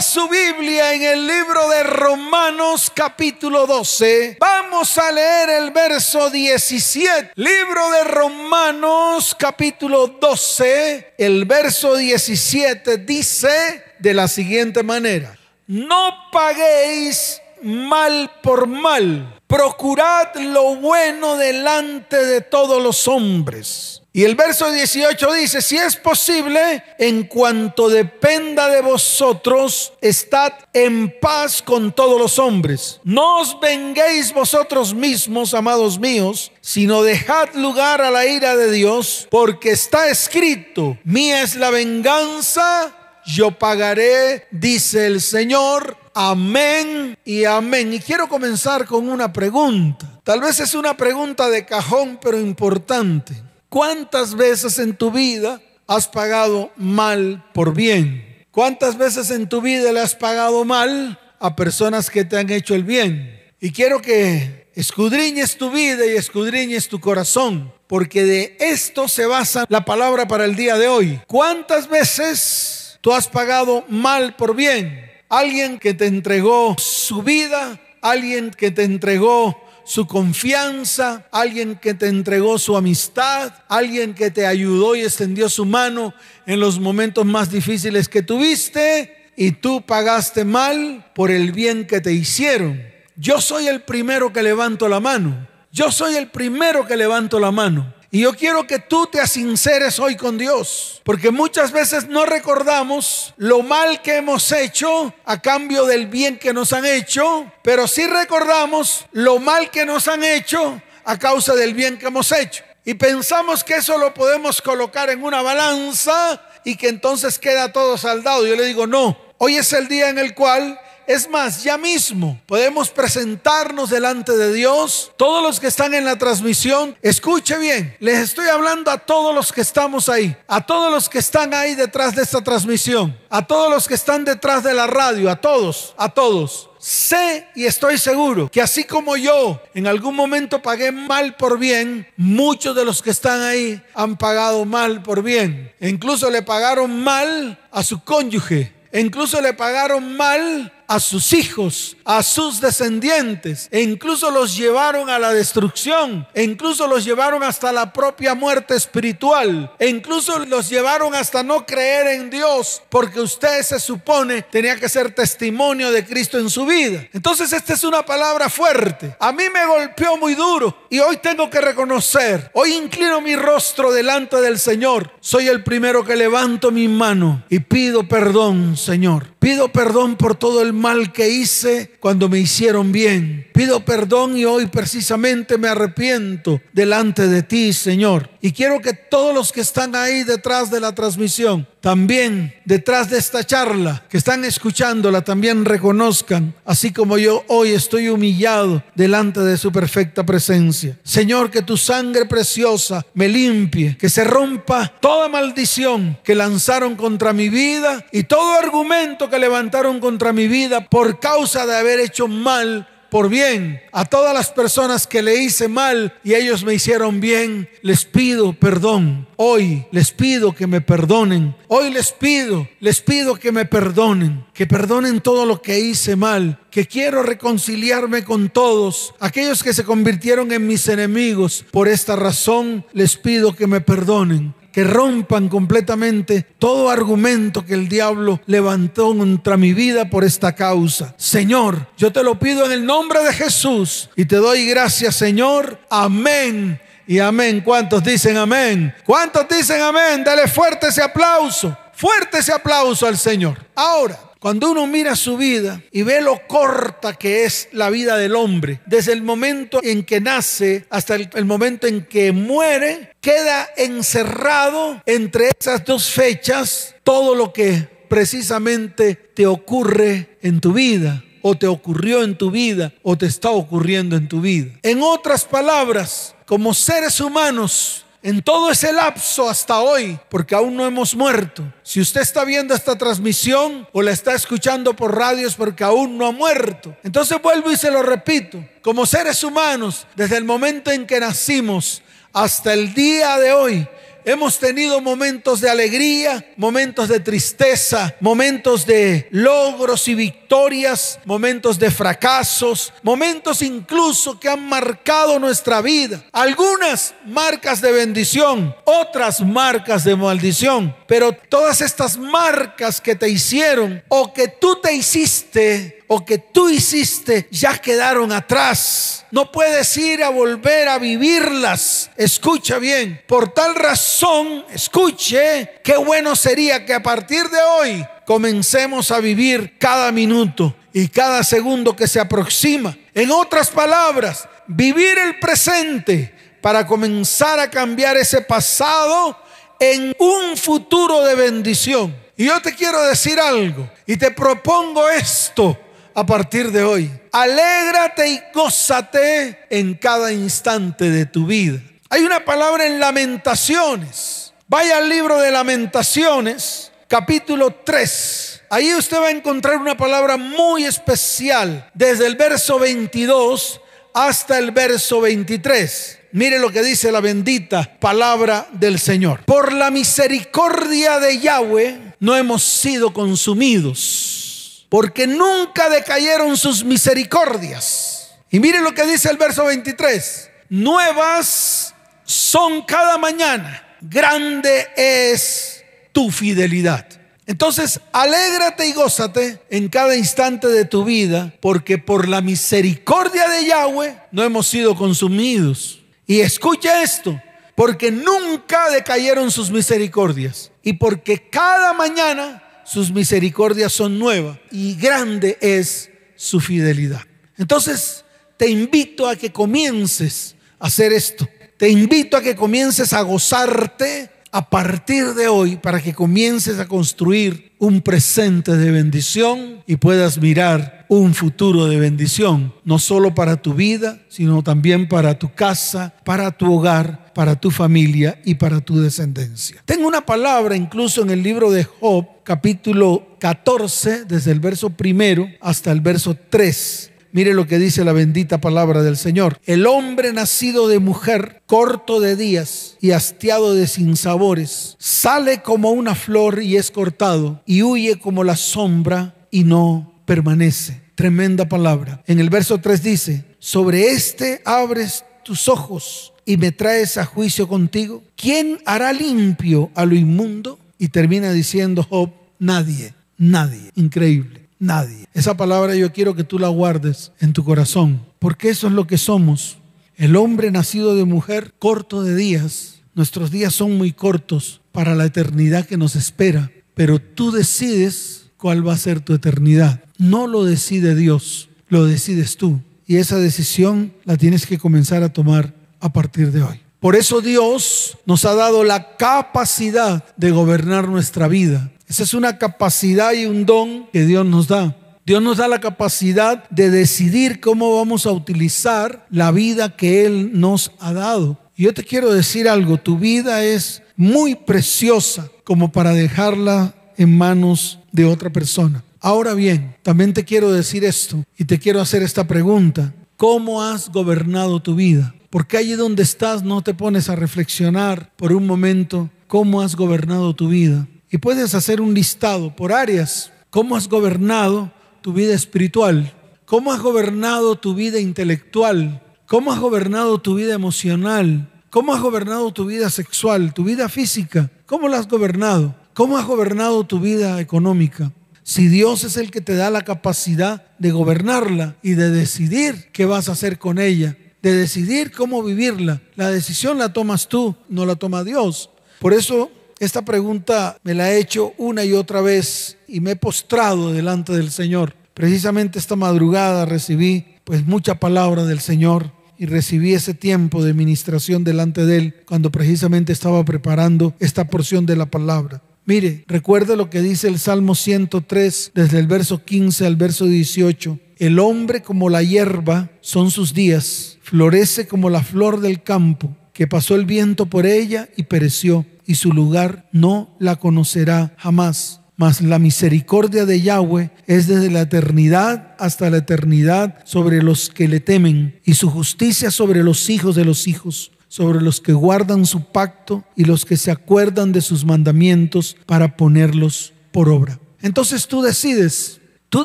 Su Biblia en el libro de Romanos capítulo 12. Vamos a leer el verso 17. Libro de Romanos capítulo 12. El verso 17 dice de la siguiente manera. No paguéis mal por mal. Procurad lo bueno delante de todos los hombres y el verso 18 dice, si es posible, en cuanto dependa de vosotros, estad en paz con todos los hombres. No os venguéis vosotros mismos, amados míos, sino dejad lugar a la ira de Dios, porque está escrito, mía es la venganza, yo pagaré, dice el Señor. Amén y amén. Y quiero comenzar con una pregunta. Tal vez es una pregunta de cajón, pero importante. ¿Cuántas veces en tu vida has pagado mal por bien? ¿Cuántas veces en tu vida le has pagado mal a personas que te han hecho el bien? Y quiero que escudriñes tu vida y escudriñes tu corazón, porque de esto se basa la palabra para el día de hoy. ¿Cuántas veces tú has pagado mal por bien? Alguien que te entregó su vida, alguien que te entregó su confianza, alguien que te entregó su amistad, alguien que te ayudó y extendió su mano en los momentos más difíciles que tuviste y tú pagaste mal por el bien que te hicieron. Yo soy el primero que levanto la mano. Yo soy el primero que levanto la mano. Y yo quiero que tú te asinceres hoy con Dios, porque muchas veces no recordamos lo mal que hemos hecho a cambio del bien que nos han hecho, pero sí recordamos lo mal que nos han hecho a causa del bien que hemos hecho. Y pensamos que eso lo podemos colocar en una balanza y que entonces queda todo saldado. Yo le digo, no, hoy es el día en el cual es más, ya mismo podemos presentarnos delante de Dios. Todos los que están en la transmisión, escuche bien, les estoy hablando a todos los que estamos ahí, a todos los que están ahí detrás de esta transmisión, a todos los que están detrás de la radio, a todos, a todos. Sé y estoy seguro que así como yo en algún momento pagué mal por bien, muchos de los que están ahí han pagado mal por bien. E incluso le pagaron mal a su cónyuge. E incluso le pagaron mal a sus hijos, a sus descendientes, e incluso los llevaron a la destrucción, e incluso los llevaron hasta la propia muerte espiritual, e incluso los llevaron hasta no creer en Dios, porque usted se supone tenía que ser testimonio de Cristo en su vida. Entonces esta es una palabra fuerte. A mí me golpeó muy duro y hoy tengo que reconocer, hoy inclino mi rostro delante del Señor. Soy el primero que levanto mi mano y pido perdón, Señor. Pido perdón por todo el mal que hice cuando me hicieron bien. Pido perdón y hoy precisamente me arrepiento delante de ti, Señor. Y quiero que todos los que están ahí detrás de la transmisión, también detrás de esta charla, que están escuchándola, también reconozcan, así como yo hoy estoy humillado delante de su perfecta presencia. Señor, que tu sangre preciosa me limpie, que se rompa toda maldición que lanzaron contra mi vida y todo argumento que levantaron contra mi vida por causa de haber hecho mal por bien. A todas las personas que le hice mal y ellos me hicieron bien, les pido perdón. Hoy les pido que me perdonen. Hoy les pido, les pido que me perdonen, que perdonen todo lo que hice mal, que quiero reconciliarme con todos, aquellos que se convirtieron en mis enemigos. Por esta razón les pido que me perdonen que rompan completamente todo argumento que el diablo levantó contra mi vida por esta causa. Señor, yo te lo pido en el nombre de Jesús y te doy gracias, Señor. Amén. Y amén. ¿Cuántos dicen amén? ¿Cuántos dicen amén? Dale fuerte ese aplauso. Fuerte ese aplauso al Señor. Ahora, cuando uno mira su vida y ve lo corta que es la vida del hombre, desde el momento en que nace hasta el, momento en que muere, queda encerrado entre esas dos fechas todo lo que precisamente te ocurre en tu vida o te ocurrió en tu vida o te está ocurriendo en tu vida. En otras palabras, como seres humanos, en todo ese lapso hasta hoy, porque aún no hemos muerto. Si usted está viendo esta transmisión o la está escuchando por radios porque aún no ha muerto. Entonces vuelvo y se lo repito, como seres humanos, desde el momento en que nacimos hasta el día de hoy, Hemos tenido momentos de alegría, momentos de tristeza, momentos de logros y victorias, momentos de fracasos, momentos incluso que han marcado nuestra vida. Algunas marcas de bendición, otras marcas de maldición. Pero todas estas marcas que te hicieron o que tú te hiciste, o que tú hiciste ya quedaron atrás. No puedes ir a volver a vivirlas. Escucha bien. Por tal razón, escuche, qué bueno sería que a partir de hoy comencemos a vivir cada minuto y cada segundo que se aproxima. En otras palabras, vivir el presente para comenzar a cambiar ese pasado en un futuro de bendición. Y yo te quiero decir algo y te propongo esto a partir de hoy. Alégrate y gózate en cada instante de tu vida. Hay una palabra en lamentaciones. Vaya al libro de lamentaciones, capítulo 3. Ahí usted va a encontrar una palabra muy especial, desde el verso 22 hasta el verso 23. Mire lo que dice la bendita palabra del Señor. Por la misericordia de Yahweh no hemos sido consumidos porque nunca decayeron sus misericordias. Y miren lo que dice el verso 23. Nuevas son cada mañana, grande es tu fidelidad. Entonces, alégrate y gózate en cada instante de tu vida, porque por la misericordia de Yahweh no hemos sido consumidos. Y escucha esto, porque nunca decayeron sus misericordias y porque cada mañana sus misericordias son nuevas y grande es su fidelidad. Entonces, te invito a que comiences a hacer esto. Te invito a que comiences a gozarte a partir de hoy para que comiences a construir un presente de bendición y puedas mirar un futuro de bendición, no solo para tu vida, sino también para tu casa, para tu hogar, para tu familia y para tu descendencia. Tengo una palabra incluso en el libro de Job, capítulo 14, desde el verso primero hasta el verso 3 Mire lo que dice la bendita palabra del Señor. El hombre nacido de mujer, corto de días y hastiado de sinsabores, sale como una flor y es cortado, y huye como la sombra y no permanece. Tremenda palabra. En el verso 3 dice, sobre este abres tus ojos y me traes a juicio contigo. ¿Quién hará limpio a lo inmundo? Y termina diciendo Job, nadie, nadie. Increíble nadie. Esa palabra yo quiero que tú la guardes en tu corazón, porque eso es lo que somos. El hombre nacido de mujer, corto de días. Nuestros días son muy cortos para la eternidad que nos espera, pero tú decides cuál va a ser tu eternidad. No lo decide Dios, lo decides tú. Y esa decisión la tienes que comenzar a tomar a partir de hoy. Por eso Dios nos ha dado la capacidad de gobernar nuestra vida. Esa es una capacidad y un don que Dios nos da. Dios nos da la capacidad de decidir cómo vamos a utilizar la vida que Él nos ha dado. Yo te quiero decir algo, tu vida es muy preciosa como para dejarla en manos de otra persona. Ahora bien, también te quiero decir esto y te quiero hacer esta pregunta. ¿Cómo has gobernado tu vida? Porque allí donde estás no te pones a reflexionar por un momento cómo has gobernado tu vida. Y puedes hacer un listado por áreas. ¿Cómo has gobernado tu vida espiritual? ¿Cómo has gobernado tu vida intelectual? ¿Cómo has gobernado tu vida emocional? ¿Cómo has gobernado tu vida sexual, tu vida física? ¿Cómo la has gobernado? ¿Cómo has gobernado tu vida económica? Si Dios es el que te da la capacidad de gobernarla y de decidir qué vas a hacer con ella, de decidir cómo vivirla, la decisión la tomas tú, no la toma Dios. Por eso esta pregunta me la he hecho una y otra vez y me he postrado delante del Señor. Precisamente esta madrugada recibí pues mucha palabra del Señor y recibí ese tiempo de ministración delante de Él cuando precisamente estaba preparando esta porción de la palabra. Mire, recuerde lo que dice el Salmo 103 desde el verso 15 al verso 18. El hombre como la hierba son sus días, florece como la flor del campo, que pasó el viento por ella y pereció y su lugar no la conocerá jamás. Mas la misericordia de Yahweh es desde la eternidad hasta la eternidad sobre los que le temen y su justicia sobre los hijos de los hijos, sobre los que guardan su pacto y los que se acuerdan de sus mandamientos para ponerlos por obra. Entonces tú decides, tú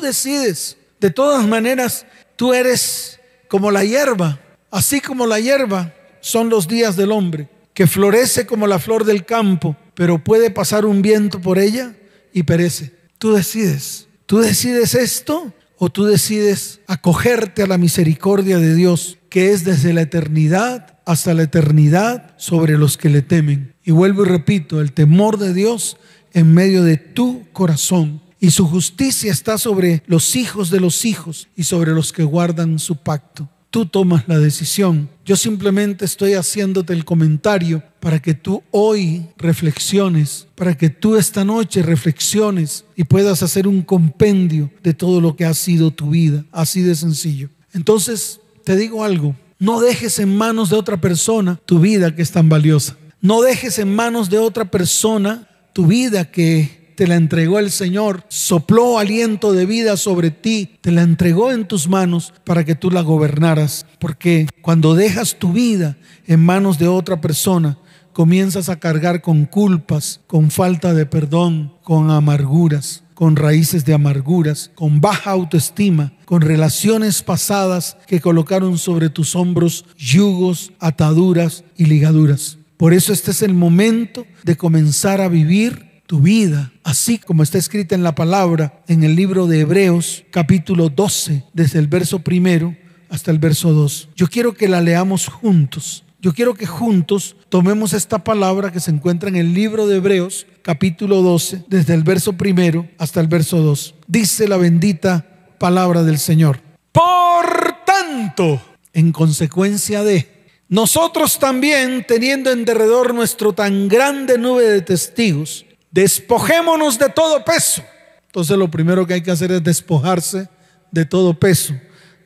decides. De todas maneras, tú eres como la hierba, así como la hierba son los días del hombre, que florece como la flor del campo, pero puede pasar un viento por ella y perece. Tú decides, tú decides esto o tú decides acogerte a la misericordia de Dios, que es desde la eternidad hasta la eternidad sobre los que le temen. Y vuelvo y repito, el temor de Dios en medio de tu corazón. Y su justicia está sobre los hijos de los hijos y sobre los que guardan su pacto. Tú tomas la decisión. Yo simplemente estoy haciéndote el comentario para que tú hoy reflexiones, para que tú esta noche reflexiones y puedas hacer un compendio de todo lo que ha sido tu vida. Así de sencillo. Entonces, te digo algo, no dejes en manos de otra persona tu vida que es tan valiosa. No dejes en manos de otra persona tu vida que te la entregó el Señor, sopló aliento de vida sobre ti, te la entregó en tus manos para que tú la gobernaras. Porque cuando dejas tu vida en manos de otra persona, comienzas a cargar con culpas, con falta de perdón, con amarguras, con raíces de amarguras, con baja autoestima, con relaciones pasadas que colocaron sobre tus hombros yugos, ataduras y ligaduras. Por eso este es el momento de comenzar a vivir tu vida, así como está escrita en la palabra en el libro de Hebreos capítulo 12, desde el verso primero hasta el verso 2. Yo quiero que la leamos juntos. Yo quiero que juntos tomemos esta palabra que se encuentra en el libro de Hebreos capítulo 12, desde el verso primero hasta el verso 2. Dice la bendita palabra del Señor. Por tanto, en consecuencia de nosotros también, teniendo en derredor nuestro tan grande nube de testigos, despojémonos de todo peso. Entonces lo primero que hay que hacer es despojarse de todo peso,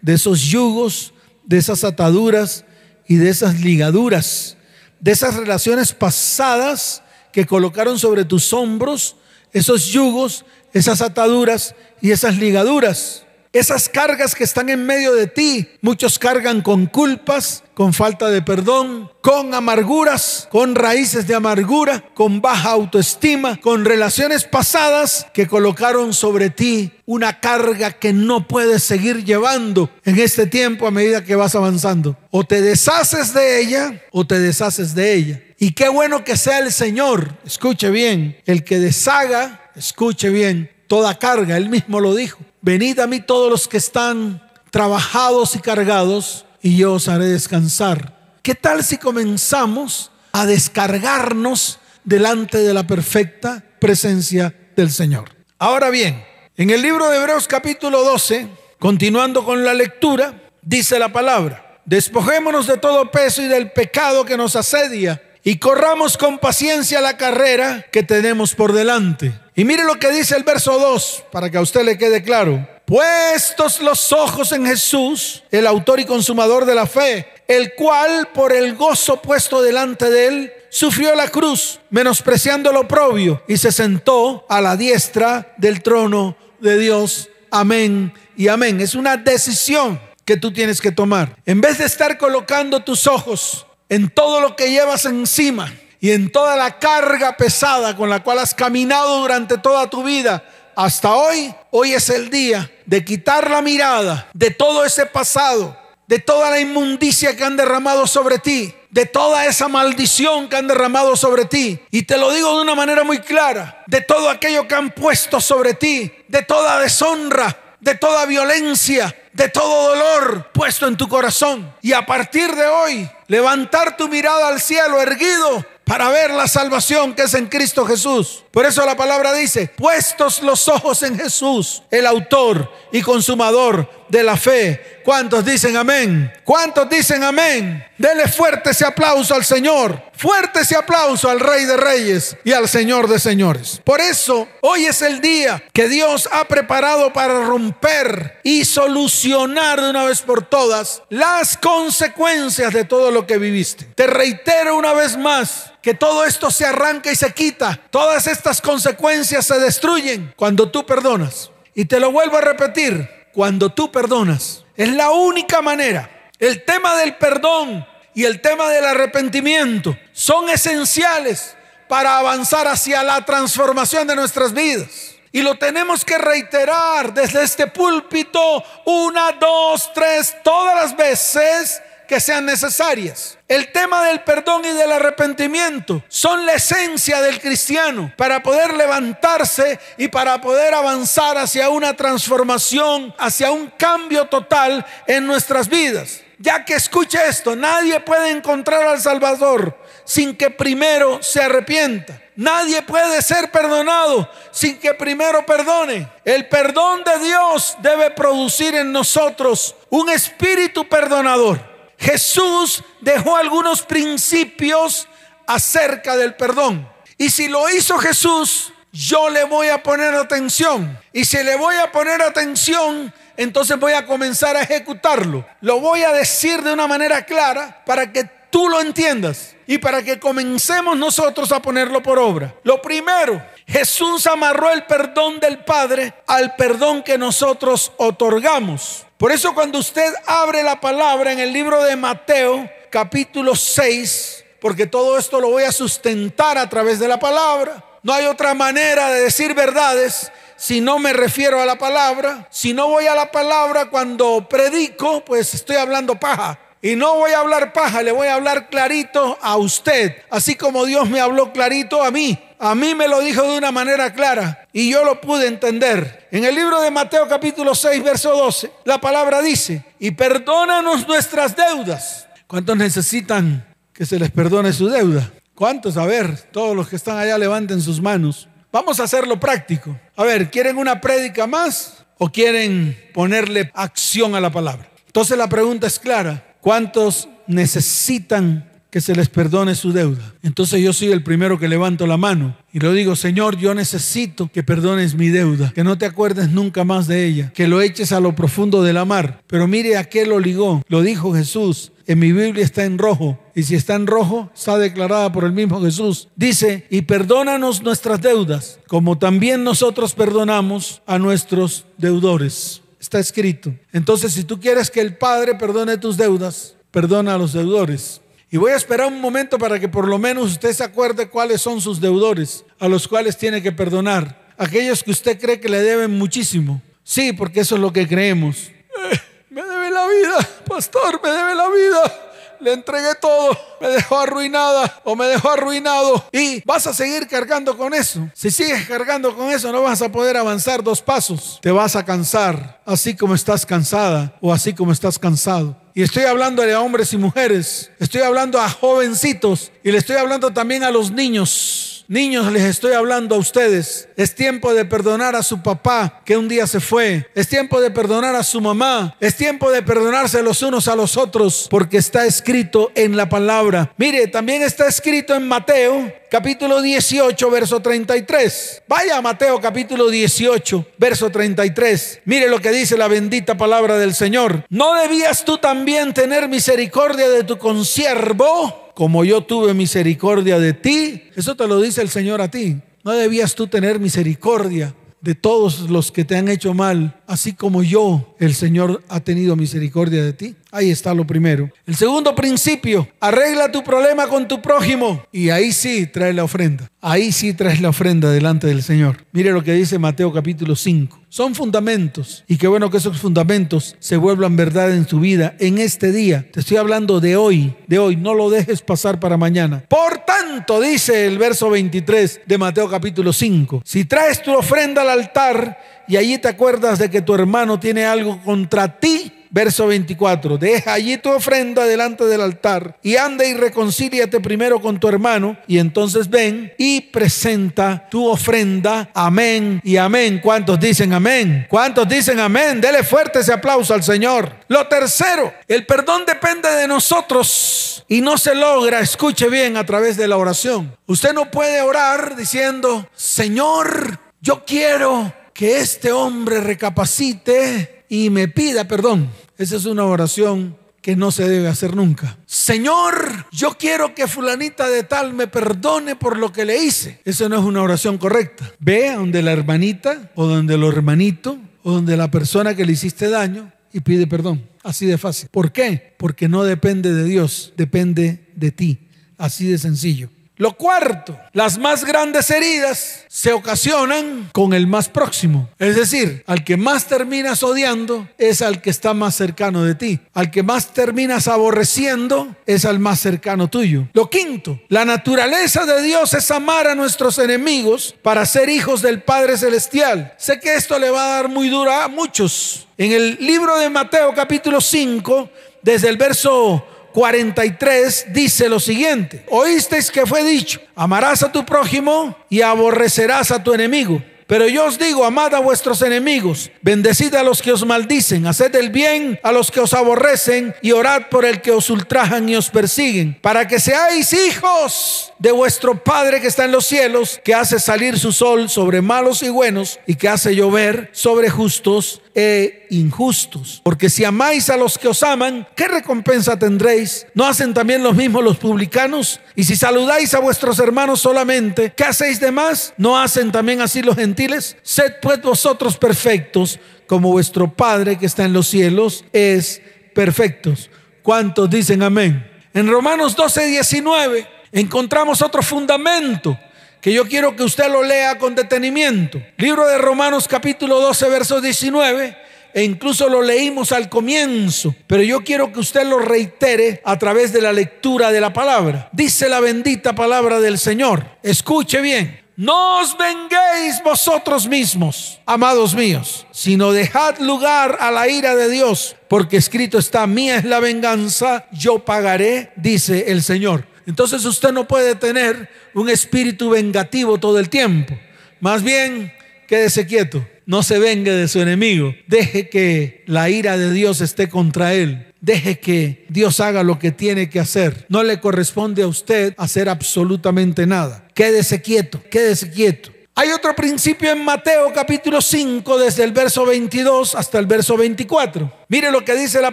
de esos yugos, de esas ataduras y de esas ligaduras, de esas relaciones pasadas que colocaron sobre tus hombros, esos yugos, esas ataduras y esas ligaduras. Esas cargas que están en medio de ti, muchos cargan con culpas, con falta de perdón, con amarguras, con raíces de amargura, con baja autoestima, con relaciones pasadas que colocaron sobre ti una carga que no puedes seguir llevando en este tiempo a medida que vas avanzando. O te deshaces de ella o te deshaces de ella. Y qué bueno que sea el Señor, escuche bien, el que deshaga, escuche bien, toda carga, él mismo lo dijo. Venid a mí todos los que están trabajados y cargados, y yo os haré descansar. ¿Qué tal si comenzamos a descargarnos delante de la perfecta presencia del Señor? Ahora bien, en el libro de Hebreos capítulo 12, continuando con la lectura, dice la palabra, despojémonos de todo peso y del pecado que nos asedia y corramos con paciencia la carrera que tenemos por delante y mire lo que dice el verso 2, para que a usted le quede claro. Puestos los ojos en Jesús, el autor y consumador de la fe, el cual por el gozo puesto delante de él, sufrió la cruz, menospreciando lo oprobio, y se sentó a la diestra del trono de Dios. Amén y amén. Es una decisión que tú tienes que tomar. En vez de estar colocando tus ojos en todo lo que llevas encima, y en toda la carga pesada con la cual has caminado durante toda tu vida hasta hoy, hoy es el día de quitar la mirada de todo ese pasado, de toda la inmundicia que han derramado sobre ti, de toda esa maldición que han derramado sobre ti. Y te lo digo de una manera muy clara, de todo aquello que han puesto sobre ti, de toda deshonra, de toda violencia, de todo dolor puesto en tu corazón. Y a partir de hoy, levantar tu mirada al cielo erguido para ver la salvación que es en Cristo Jesús. Por eso la palabra dice, puestos los ojos en Jesús, el autor y consumador de la fe. ¿Cuántos dicen amén? ¿Cuántos dicen amén? Dele fuerte ese aplauso al Señor. Fuerte ese aplauso al Rey de Reyes y al Señor de Señores. Por eso, hoy es el día que Dios ha preparado para romper y solucionar de una vez por todas las consecuencias de todo lo que viviste. Te reitero una vez más, que todo esto se arranca y se quita. Todas estas consecuencias se destruyen cuando tú perdonas. Y te lo vuelvo a repetir, cuando tú perdonas. Es la única manera. El tema del perdón y el tema del arrepentimiento son esenciales para avanzar hacia la transformación de nuestras vidas. Y lo tenemos que reiterar desde este púlpito una, dos, tres, todas las veces que sean necesarias. El tema del perdón y del arrepentimiento son la esencia del cristiano para poder levantarse y para poder avanzar hacia una transformación, hacia un cambio total en nuestras vidas. Ya que escuche esto, nadie puede encontrar al Salvador sin que primero se arrepienta. Nadie puede ser perdonado sin que primero perdone. El perdón de Dios debe producir en nosotros un espíritu perdonador. Jesús dejó algunos principios acerca del perdón. Y si lo hizo Jesús, yo le voy a poner atención. Y si le voy a poner atención, entonces voy a comenzar a ejecutarlo. Lo voy a decir de una manera clara para que tú lo entiendas y para que comencemos nosotros a ponerlo por obra. Lo primero, Jesús amarró el perdón del Padre al perdón que nosotros otorgamos. Por eso cuando usted abre la palabra en el libro de Mateo, capítulo 6, porque todo esto lo voy a sustentar a través de la palabra, no hay otra manera de decir verdades si no me refiero a la palabra. Si no voy a la palabra cuando predico, pues estoy hablando paja. Y no voy a hablar paja, le voy a hablar clarito a usted, así como Dios me habló clarito a mí. A mí me lo dijo de una manera clara y yo lo pude entender. En el libro de Mateo capítulo 6, verso 12, la palabra dice, y perdónanos nuestras deudas. ¿Cuántos necesitan que se les perdone su deuda? ¿Cuántos? A ver, todos los que están allá levanten sus manos. Vamos a hacerlo práctico. A ver, ¿quieren una prédica más o quieren ponerle acción a la palabra? Entonces la pregunta es clara. ¿Cuántos necesitan que se les perdone su deuda? Entonces yo soy el primero que levanto la mano y lo digo, Señor, yo necesito que perdones mi deuda, que no te acuerdes nunca más de ella, que lo eches a lo profundo de la mar. Pero mire a qué lo ligó, lo dijo Jesús. En mi Biblia está en rojo. Y si está en rojo, está declarada por el mismo Jesús. Dice, y perdónanos nuestras deudas, como también nosotros perdonamos a nuestros deudores. Está escrito. Entonces, si tú quieres que el Padre perdone tus deudas, perdona a los deudores. Y voy a esperar un momento para que por lo menos usted se acuerde cuáles son sus deudores, a los cuales tiene que perdonar. Aquellos que usted cree que le deben muchísimo. Sí, porque eso es lo que creemos. Eh, me debe la vida, pastor, me debe la vida le entregué todo, me dejó arruinada o me dejó arruinado y vas a seguir cargando con eso. Si sigues cargando con eso no vas a poder avanzar dos pasos. Te vas a cansar, así como estás cansada o así como estás cansado. Y estoy hablando de hombres y mujeres, estoy hablando a jovencitos y le estoy hablando también a los niños. Niños, les estoy hablando a ustedes. Es tiempo de perdonar a su papá que un día se fue. Es tiempo de perdonar a su mamá. Es tiempo de perdonarse los unos a los otros porque está escrito en la palabra. Mire, también está escrito en Mateo capítulo 18, verso 33. Vaya a Mateo capítulo 18, verso 33. Mire lo que dice la bendita palabra del Señor. ¿No debías tú también tener misericordia de tu consiervo? Como yo tuve misericordia de ti. Eso te lo dice el Señor a ti. No debías tú tener misericordia de todos los que te han hecho mal, así como yo, el Señor ha tenido misericordia de ti. Ahí está lo primero. El segundo principio, arregla tu problema con tu prójimo y ahí sí trae la ofrenda. Ahí sí traes la ofrenda delante del Señor. Mire lo que dice Mateo capítulo 5. Son fundamentos y qué bueno que esos fundamentos se vuelvan verdad en tu vida en este día. Te estoy hablando de hoy, de hoy. No lo dejes pasar para mañana. Por tanto, dice el verso 23 de Mateo capítulo 5, si traes tu ofrenda al altar y allí te acuerdas de que tu hermano tiene algo contra ti, Verso 24, deja allí tu ofrenda delante del altar y anda y reconcíliate primero con tu hermano y entonces ven y presenta tu ofrenda. Amén y amén. ¿Cuántos dicen amén? ¿Cuántos dicen amén? Dele fuerte ese aplauso al Señor. Lo tercero, el perdón depende de nosotros y no se logra, escuche bien, a través de la oración. Usted no puede orar diciendo, Señor, yo quiero que este hombre recapacite y me pida perdón. Esa es una oración que no se debe hacer nunca. Señor, yo quiero que fulanita de tal me perdone por lo que le hice. Eso no es una oración correcta. Ve a donde la hermanita o donde el hermanito o donde la persona que le hiciste daño y pide perdón. Así de fácil. ¿Por qué? Porque no depende de Dios, depende de ti. Así de sencillo. Lo cuarto, las más grandes heridas se ocasionan con el más próximo. Es decir, al que más terminas odiando es al que está más cercano de ti. Al que más terminas aborreciendo es al más cercano tuyo. Lo quinto, la naturaleza de Dios es amar a nuestros enemigos para ser hijos del Padre Celestial. Sé que esto le va a dar muy dura a muchos. En el libro de Mateo capítulo 5, desde el verso 43 dice lo siguiente, oísteis que fue dicho, amarás a tu prójimo y aborrecerás a tu enemigo. Pero yo os digo, amad a vuestros enemigos, bendecid a los que os maldicen, haced el bien a los que os aborrecen y orad por el que os ultrajan y os persiguen, para que seáis hijos de vuestro Padre que está en los cielos, que hace salir su sol sobre malos y buenos y que hace llover sobre justos e injustos. Porque si amáis a los que os aman, ¿qué recompensa tendréis? ¿No hacen también los mismos los publicanos? Y si saludáis a vuestros hermanos solamente, ¿qué hacéis de más? ¿No hacen también así los gentiles? Sed pues vosotros perfectos, como vuestro Padre que está en los cielos es perfectos. ¿Cuántos dicen amén? En Romanos 12, 19 encontramos otro fundamento que yo quiero que usted lo lea con detenimiento. Libro de Romanos capítulo 12, verso 19. E incluso lo leímos al comienzo, pero yo quiero que usted lo reitere a través de la lectura de la palabra. Dice la bendita palabra del Señor. Escuche bien. No os venguéis vosotros mismos, amados míos, sino dejad lugar a la ira de Dios, porque escrito está, mía es la venganza, yo pagaré, dice el Señor. Entonces usted no puede tener un espíritu vengativo todo el tiempo. Más bien, quédese quieto, no se vengue de su enemigo. Deje que la ira de Dios esté contra él. Deje que Dios haga lo que tiene que hacer. No le corresponde a usted hacer absolutamente nada. Quédese quieto, quédese quieto. Hay otro principio en Mateo capítulo 5, desde el verso 22 hasta el verso 24. Mire lo que dice la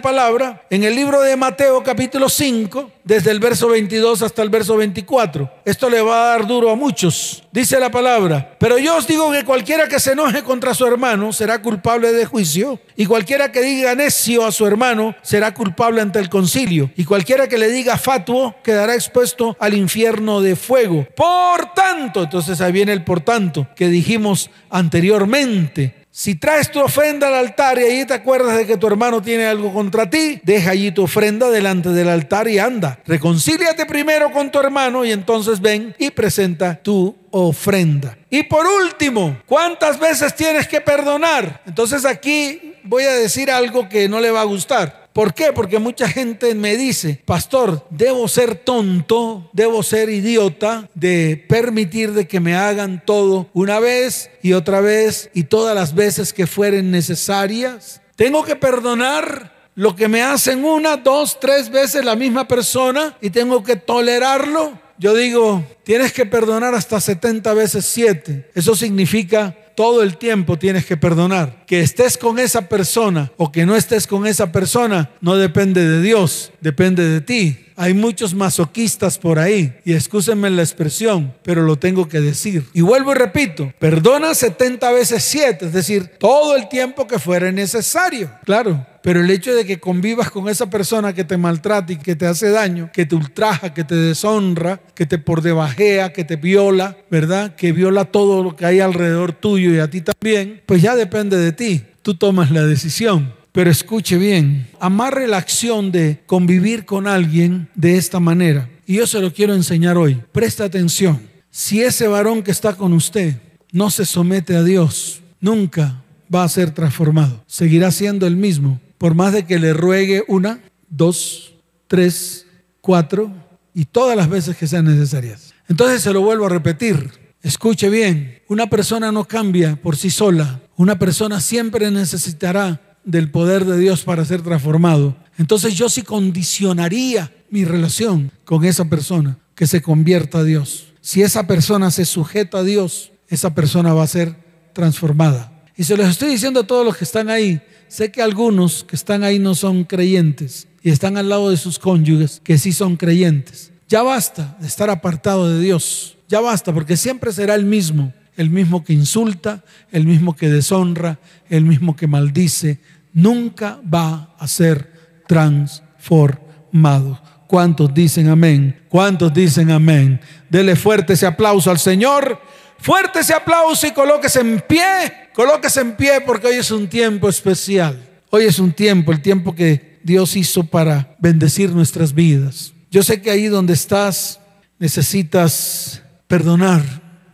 palabra en el libro de Mateo capítulo 5, desde el verso 22 hasta el verso 24. Esto le va a dar duro a muchos. Dice la palabra, pero yo os digo que cualquiera que se enoje contra su hermano será culpable de juicio, y cualquiera que diga necio a su hermano será culpable ante el concilio, y cualquiera que le diga fatuo quedará expuesto al infierno de fuego. Por tanto, entonces ahí viene el por tanto que dijimos anteriormente, si traes tu ofrenda al altar y allí te acuerdas de que tu hermano tiene algo contra ti, deja allí tu ofrenda delante del altar y anda. Reconcíliate primero con tu hermano y entonces ven y presenta tu ofrenda. Y por último, ¿cuántas veces tienes que perdonar? Entonces aquí voy a decir algo que no le va a gustar. ¿Por qué? Porque mucha gente me dice, pastor, debo ser tonto, debo ser idiota de permitir de que me hagan todo una vez y otra vez y todas las veces que fueren necesarias. Tengo que perdonar lo que me hacen una, dos, tres veces la misma persona y tengo que tolerarlo. Yo digo, tienes que perdonar hasta 70 veces 7. Eso significa todo el tiempo tienes que perdonar. Que estés con esa persona o que no estés con esa persona no depende de Dios, depende de ti. Hay muchos masoquistas por ahí y escúsenme la expresión, pero lo tengo que decir. Y vuelvo y repito, perdona 70 veces 7, es decir, todo el tiempo que fuera necesario. Claro, pero el hecho de que convivas con esa persona que te maltrata y que te hace daño, que te ultraja, que te deshonra, que te por debajea, que te viola, ¿verdad? Que viola todo lo que hay alrededor tuyo y a ti también, pues ya depende de ti. Tú tomas la decisión. Pero escuche bien, amarre la acción de convivir con alguien de esta manera. Y yo se lo quiero enseñar hoy. Presta atención. Si ese varón que está con usted no se somete a Dios, nunca va a ser transformado. Seguirá siendo el mismo. Por más de que le ruegue una, dos, tres, cuatro y todas las veces que sean necesarias. Entonces se lo vuelvo a repetir. Escuche bien, una persona no cambia por sí sola. Una persona siempre necesitará del poder de Dios para ser transformado, entonces yo sí condicionaría mi relación con esa persona que se convierta a Dios. Si esa persona se sujeta a Dios, esa persona va a ser transformada. Y se los estoy diciendo a todos los que están ahí. Sé que algunos que están ahí no son creyentes y están al lado de sus cónyuges que sí son creyentes. Ya basta de estar apartado de Dios. Ya basta porque siempre será el mismo. El mismo que insulta, el mismo que deshonra, el mismo que maldice, nunca va a ser transformados. ¿Cuántos dicen amén? ¿Cuántos dicen amén? Dele fuerte ese aplauso al Señor. Fuerte ese aplauso y colóquese en pie. Colóquese en pie porque hoy es un tiempo especial. Hoy es un tiempo, el tiempo que Dios hizo para bendecir nuestras vidas. Yo sé que ahí donde estás necesitas perdonar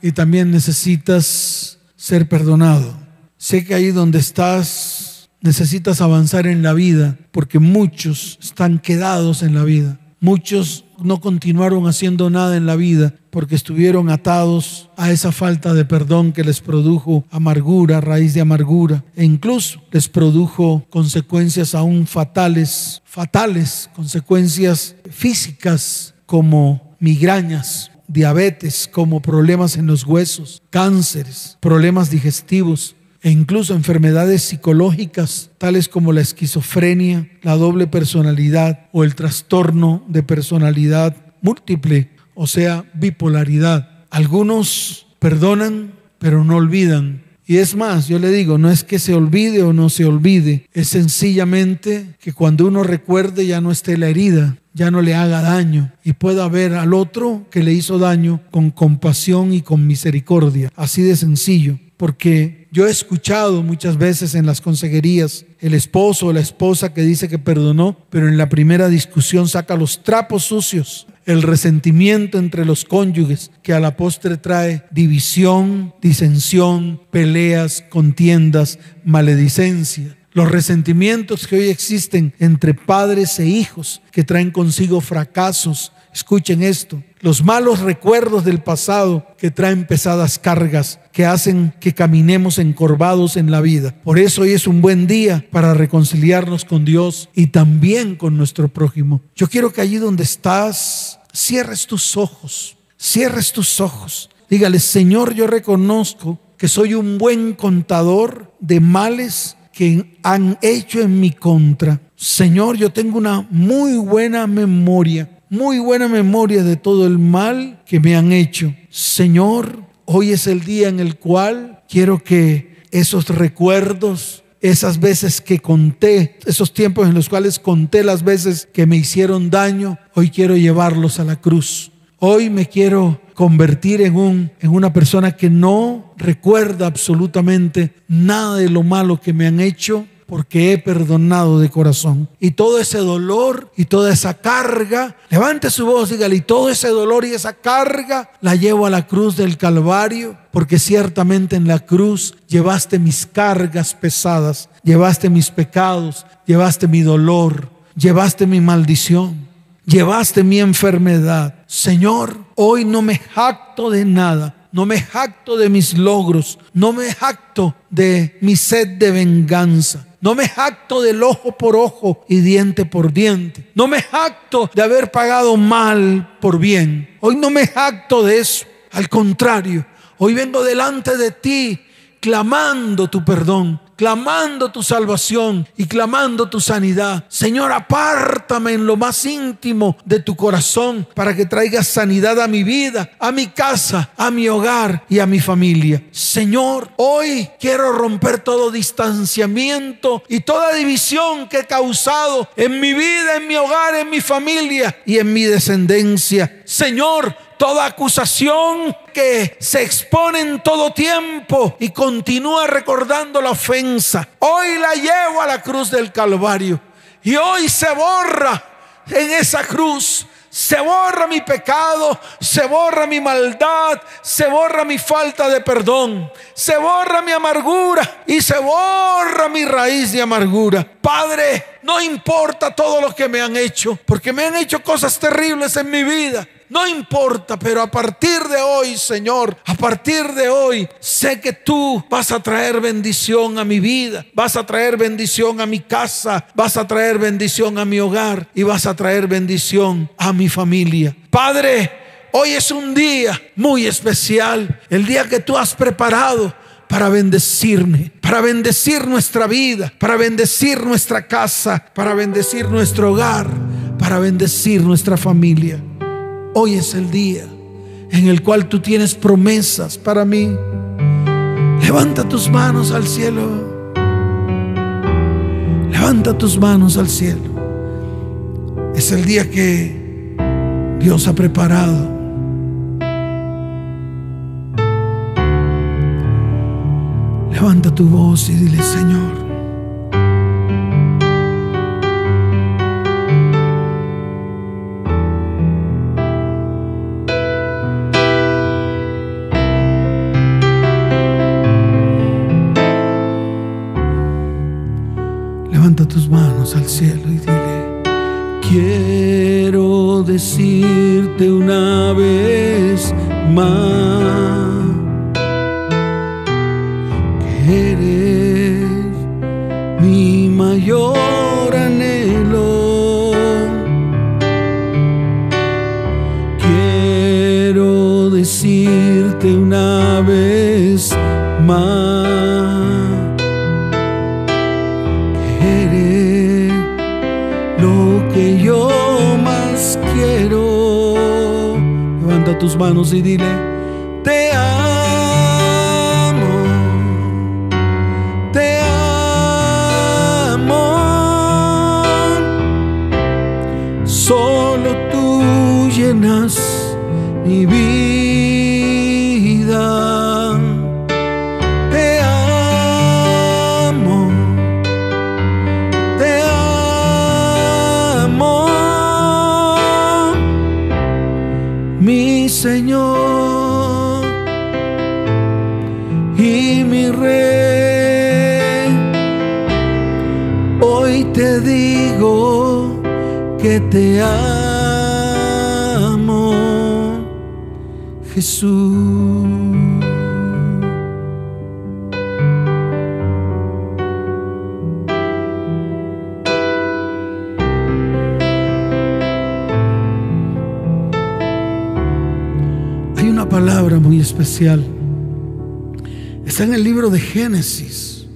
y también necesitas ser perdonado. Sé que ahí donde estás necesitas avanzar en la vida porque muchos están quedados en la vida. Muchos no continuaron haciendo nada en la vida porque estuvieron atados a esa falta de perdón que les produjo amargura, raíz de amargura, e incluso les produjo consecuencias aún fatales, fatales, consecuencias físicas como migrañas, diabetes, como problemas en los huesos, cánceres, problemas digestivos, e incluso enfermedades psicológicas tales como la esquizofrenia, la doble personalidad o el trastorno de personalidad múltiple, o sea, bipolaridad. Algunos perdonan, pero no olvidan. Y es más, yo le digo, no es que se olvide o no se olvide, es sencillamente que cuando uno recuerde ya no esté la herida, ya no le haga daño y pueda ver al otro que le hizo daño con compasión y con misericordia. Así de sencillo porque yo he escuchado muchas veces en las consejerías el esposo o la esposa que dice que perdonó, pero en la primera discusión saca los trapos sucios, el resentimiento entre los cónyuges, que a la postre trae división, disensión, peleas, contiendas, maledicencia. Los resentimientos que hoy existen entre padres e hijos, que traen consigo fracasos, Escuchen esto, los malos recuerdos del pasado que traen pesadas cargas, que hacen que caminemos encorvados en la vida. Por eso hoy es un buen día para reconciliarnos con Dios y también con nuestro prójimo. Yo quiero que allí donde estás, cierres tus ojos, cierres tus ojos. Dígale, Señor, yo reconozco que soy un buen contador de males que han hecho en mi contra. Señor, yo tengo una muy buena memoria muy buena memoria de todo el mal que me han hecho. Señor, hoy es el día en el cual quiero que esos recuerdos, esas veces que conté, esos tiempos en los cuales conté las veces que me hicieron daño, hoy quiero llevarlos a la cruz. Hoy me quiero convertir en, un, en una persona que no recuerda absolutamente nada de lo malo que me han hecho, porque he perdonado de corazón. Y todo ese dolor y toda esa carga, levante su voz, dígale, y todo ese dolor y esa carga la llevo a la cruz del Calvario, porque ciertamente en la cruz llevaste mis cargas pesadas, llevaste mis pecados, llevaste mi dolor, llevaste mi maldición, llevaste mi enfermedad. Señor, hoy no me jacto de nada no me jacto de mis logros, no me jacto de mi sed de venganza. No me jacto del ojo por ojo y diente por diente. No me jacto de haber pagado mal por bien. Hoy no me jacto de eso. Al contrario, hoy vengo delante de ti clamando tu perdón, clamando tu salvación y clamando tu sanidad. Señor, apártame en lo más íntimo de tu corazón para que traigas sanidad a mi vida, a mi casa, a mi hogar y a mi familia. Señor, hoy quiero romper todo distanciamiento y toda división que he causado en mi vida, en mi hogar, en mi familia y en mi descendencia. Señor, toda acusación que se expone en todo tiempo y continúa recordando la ofensa. Hoy la llevo a la cruz del Calvario y hoy se borra en esa cruz. Se borra mi pecado, se borra mi maldad, se borra mi falta de perdón, se borra mi amargura y se borra mi raíz de amargura. Padre, no importa todo lo que me han hecho, porque me han hecho cosas terribles en mi vida. No importa, pero a partir de hoy, Señor, a partir de hoy, sé que tú vas a traer bendición a mi vida, vas a traer bendición a mi casa, vas a traer bendición a mi hogar y vas a traer bendición a mi familia. Padre, hoy es un día muy especial, el día que tú has preparado para bendecirme, para bendecir nuestra vida, para bendecir nuestra casa, para bendecir nuestro hogar, para bendecir nuestra familia. Hoy es el día en el cual tú tienes promesas para mí. Levanta tus manos al cielo. Levanta tus manos al cielo. Es el día que Dios ha preparado. Levanta tu voz y dile, Señor, tus manos y dile, te amo, te amo. Solo tú llenas mi vida. Te amo, Jesús. palabra muy especial. Está en el libro de Génesis,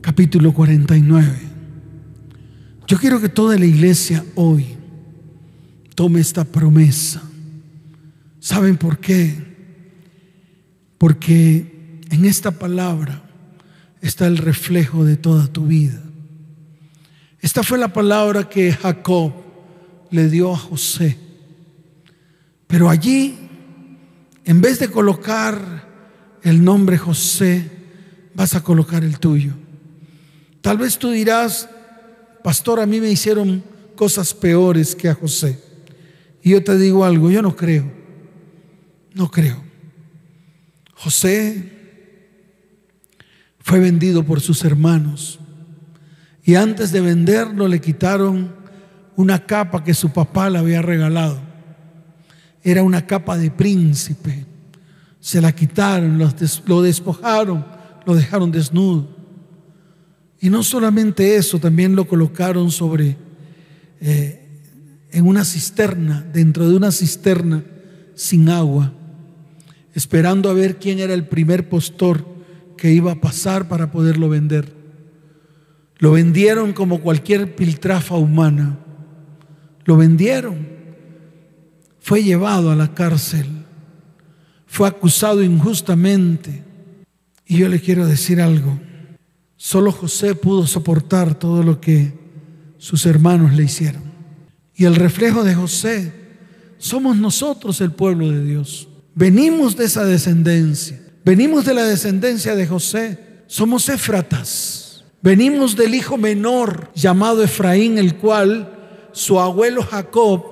capítulo 49. Yo quiero que toda la iglesia hoy tome esta promesa. ¿Saben por qué? Porque en esta palabra está el reflejo de toda tu vida. Esta fue la palabra que Jacob le dio a José. Pero allí en vez de colocar el nombre José, vas a colocar el tuyo. Tal vez tú dirás, pastor, a mí me hicieron cosas peores que a José. Y yo te digo algo, yo no creo, no creo. José fue vendido por sus hermanos y antes de venderlo le quitaron una capa que su papá le había regalado era una capa de príncipe. Se la quitaron, lo despojaron, lo dejaron desnudo. Y no solamente eso, también lo colocaron sobre, eh, en una cisterna, dentro de una cisterna sin agua, esperando a ver quién era el primer postor que iba a pasar para poderlo vender. Lo vendieron como cualquier piltrafa humana. Lo vendieron fue llevado a la cárcel, fue acusado injustamente. Y yo le quiero decir algo, solo José pudo soportar todo lo que sus hermanos le hicieron. Y el reflejo de José somos nosotros el pueblo de Dios. Venimos de esa descendencia, venimos de la descendencia de José, somos Éfratas, venimos del hijo menor llamado Efraín, el cual su abuelo Jacob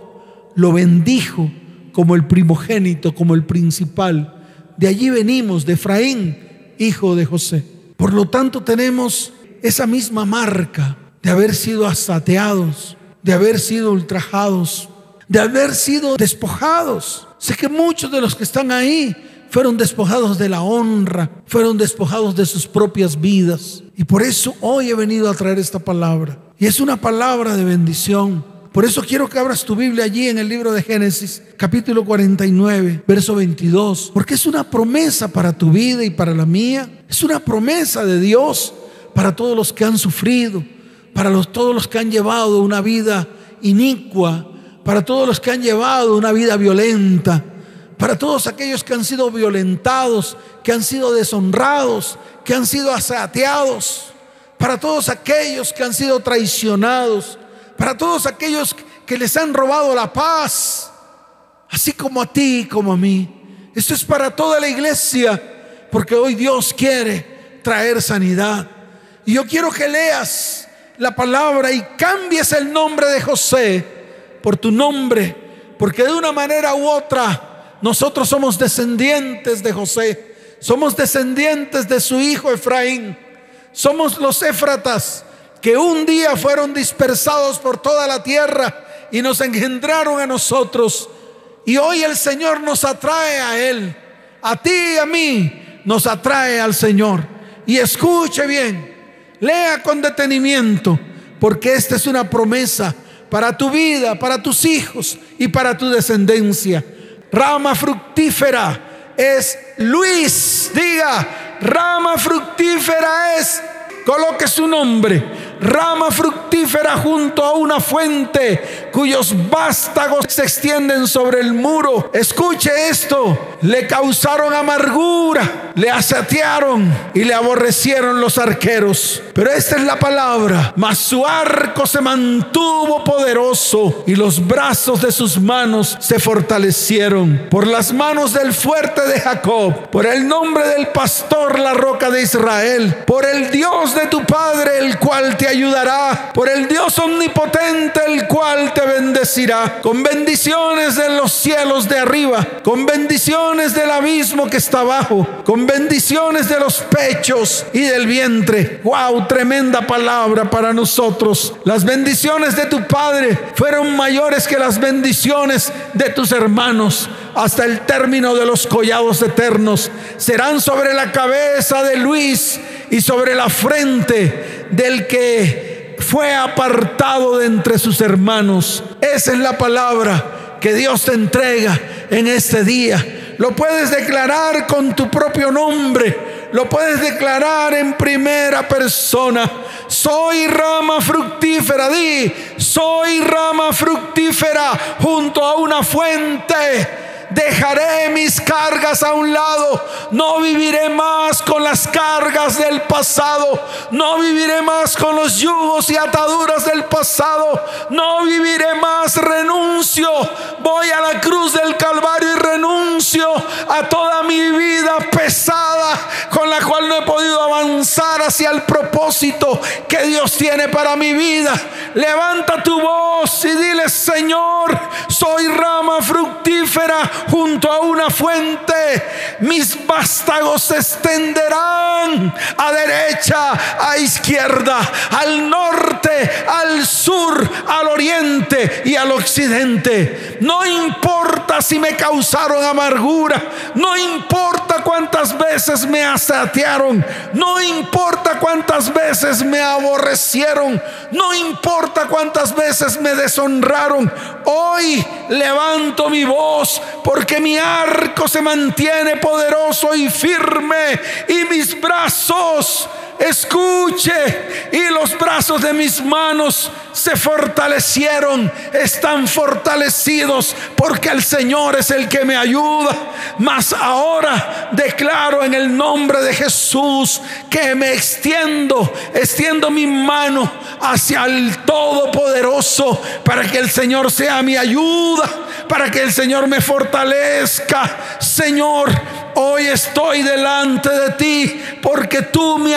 lo bendijo como el primogénito, como el principal. De allí venimos, de Efraín, hijo de José. Por lo tanto tenemos esa misma marca de haber sido asateados, de haber sido ultrajados, de haber sido despojados. Sé que muchos de los que están ahí fueron despojados de la honra, fueron despojados de sus propias vidas. Y por eso hoy he venido a traer esta palabra. Y es una palabra de bendición por eso quiero que abras tu Biblia allí en el libro de Génesis, capítulo 49, verso 22, porque es una promesa para tu vida y para la mía. Es una promesa de Dios para todos los que han sufrido, para los, todos los que han llevado una vida inicua, para todos los que han llevado una vida violenta, para todos aquellos que han sido violentados, que han sido deshonrados, que han sido asateados, para todos aquellos que han sido traicionados para todos aquellos que les han robado la paz, así como a ti, como a mí. Esto es para toda la iglesia, porque hoy Dios quiere traer sanidad. Y yo quiero que leas la palabra y cambies el nombre de José por tu nombre, porque de una manera u otra nosotros somos descendientes de José, somos descendientes de su hijo Efraín, somos los Éfratas que un día fueron dispersados por toda la tierra y nos engendraron a nosotros. Y hoy el Señor nos atrae a Él, a ti y a mí, nos atrae al Señor. Y escuche bien, lea con detenimiento, porque esta es una promesa para tu vida, para tus hijos y para tu descendencia. Rama fructífera es Luis, diga, rama fructífera es, coloque su nombre rama fructífera junto a una fuente cuyos vástagos se extienden sobre el muro. Escuche esto, le causaron amargura, le asatearon y le aborrecieron los arqueros. Pero esta es la palabra, mas su arco se mantuvo poderoso y los brazos de sus manos se fortalecieron por las manos del fuerte de Jacob, por el nombre del pastor, la roca de Israel, por el Dios de tu Padre, el cual te ayudará, por el Dios omnipotente, el cual te bendecirá, con bendiciones de los cielos de arriba, con bendiciones del abismo que está abajo, con bendiciones de los pechos y del vientre. Wow, tremenda palabra para nosotros. Las bendiciones de tu Padre fueron mayores que las bendiciones de tus hermanos hasta el término de los collados eternos. Serán sobre la cabeza de Luis y sobre la frente del que fue apartado de entre sus hermanos. Esa es la palabra que Dios te entrega en este día. Lo puedes declarar con tu propio nombre. Lo puedes declarar en primera persona. Soy rama fructífera. Di, soy rama fructífera junto a una fuente dejaré mis cargas a un lado, no viviré más con las cargas del pasado, no viviré más con los yugos y ataduras del pasado, no viviré más, renuncio, voy a la cruz del Calvario y renuncio a toda mi vida pesada con la cual no he podido avanzar hacia el propósito que Dios tiene para mi vida. Levanta tu voz y dile, Señor, soy rama fructífera junto a una fuente. Mis vástagos se extenderán a derecha, a izquierda, al norte, al sur, al oriente y al occidente. No importa si me causaron amargura, no importa cuántas veces me asatearon, no importa cuántas veces me aborrecieron, no importa cuántas veces me deshonraron. Hoy levanto mi voz porque mi arco se mantiene poderoso y firme y mis brazos escuche, y los brazos de mis manos se fortalecieron, están fortalecidos porque el Señor es el que me ayuda. Mas ahora declaro en el nombre de Jesús que me extiendo, extiendo mi mano hacia el Todopoderoso para que el Señor sea mi ayuda, para que el Señor me fortalezca. Señor, Hoy estoy delante de ti porque tú me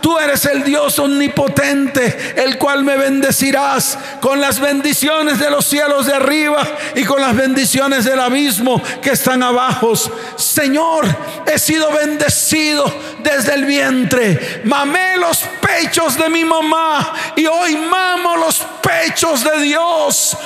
Tú eres el Dios omnipotente, el cual me bendecirás con las bendiciones de los cielos de arriba y con las bendiciones del abismo que están abajo. Señor, he sido bendecido desde el vientre. Mamé los pechos de mi mamá y hoy mamo los pechos de Dios.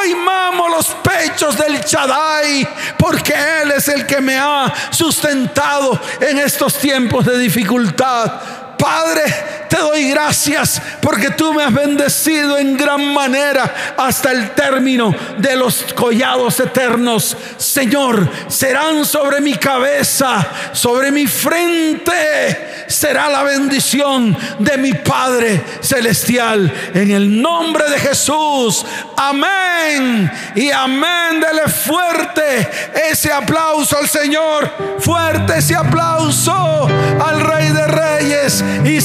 Hoy mamo los pechos del Chadai porque Él es el que me ha sustentado en estos tiempos de dificultad. Padre, te doy gracias porque tú me has bendecido en gran manera hasta el término de los collados eternos. Señor, serán sobre mi cabeza, sobre mi frente, será la bendición de mi Padre Celestial. En el nombre de Jesús. Amén. Y amén. Dele fuerte ese aplauso al Señor. Fuerte ese aplauso al Rey de Reyes y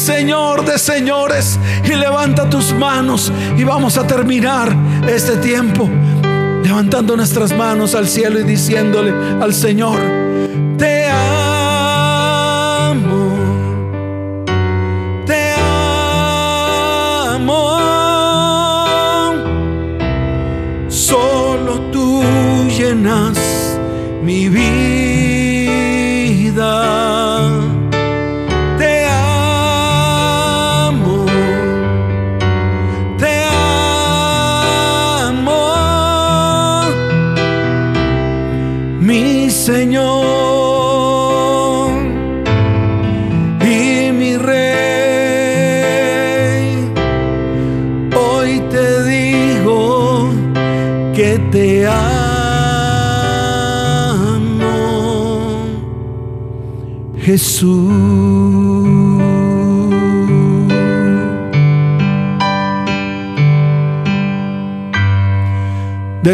De señores y levanta tus manos y vamos a terminar este tiempo levantando nuestras manos al cielo y diciéndole al Señor, te amo, te amo. Solo tú llenas mi vida.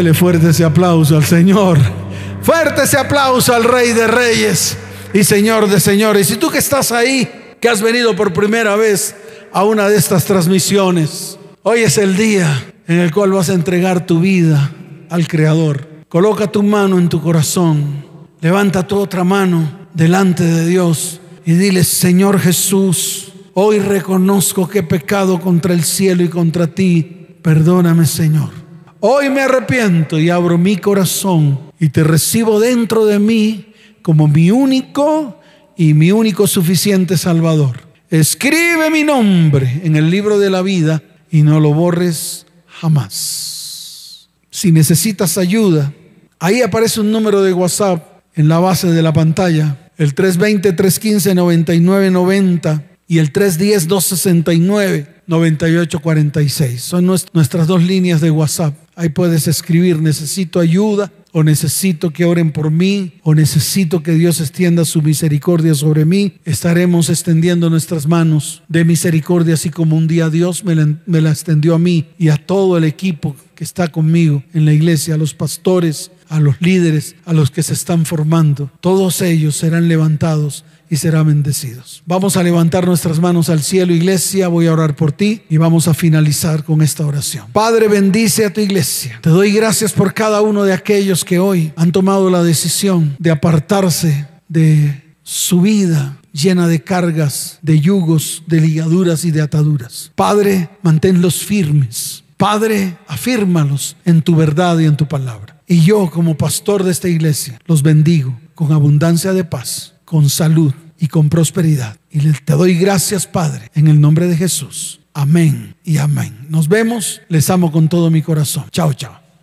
Dele fuerte ese aplauso al Señor. Fuerte ese aplauso al Rey de Reyes y Señor de Señores. Y tú que estás ahí, que has venido por primera vez a una de estas transmisiones, hoy es el día en el cual vas a entregar tu vida al Creador. Coloca tu mano en tu corazón. Levanta tu otra mano delante de Dios y dile, Señor Jesús, hoy reconozco que he pecado contra el cielo y contra ti. Perdóname, Señor. Hoy me arrepiento y abro mi corazón y te recibo dentro de mí como mi único y mi único suficiente Salvador. Escribe mi nombre en el libro de la vida y no lo borres jamás. Si necesitas ayuda, ahí aparece un número de WhatsApp en la base de la pantalla, el 320-315-9990 y el 310-269-9846. Son nuestras dos líneas de WhatsApp. Ahí puedes escribir, necesito ayuda o necesito que oren por mí o necesito que Dios extienda su misericordia sobre mí. Estaremos extendiendo nuestras manos de misericordia, así como un día Dios me la, me la extendió a mí y a todo el equipo que está conmigo en la iglesia, a los pastores, a los líderes, a los que se están formando. Todos ellos serán levantados y serán bendecidos. Vamos a levantar nuestras manos al cielo, iglesia. Voy a orar por ti y vamos a finalizar con esta oración. Padre, bendice a tu iglesia. Te doy gracias por cada uno de aquellos que hoy han tomado la decisión de apartarse de su vida llena de cargas, de yugos, de ligaduras y de ataduras. Padre, manténlos firmes. Padre, afírmalos en tu verdad y en tu palabra. Y yo como pastor de esta iglesia los bendigo con abundancia de paz, con salud y con prosperidad. Y te doy gracias, Padre, en el nombre de Jesús. Amén y amén. Nos vemos. Les amo con todo mi corazón. Chao, chao.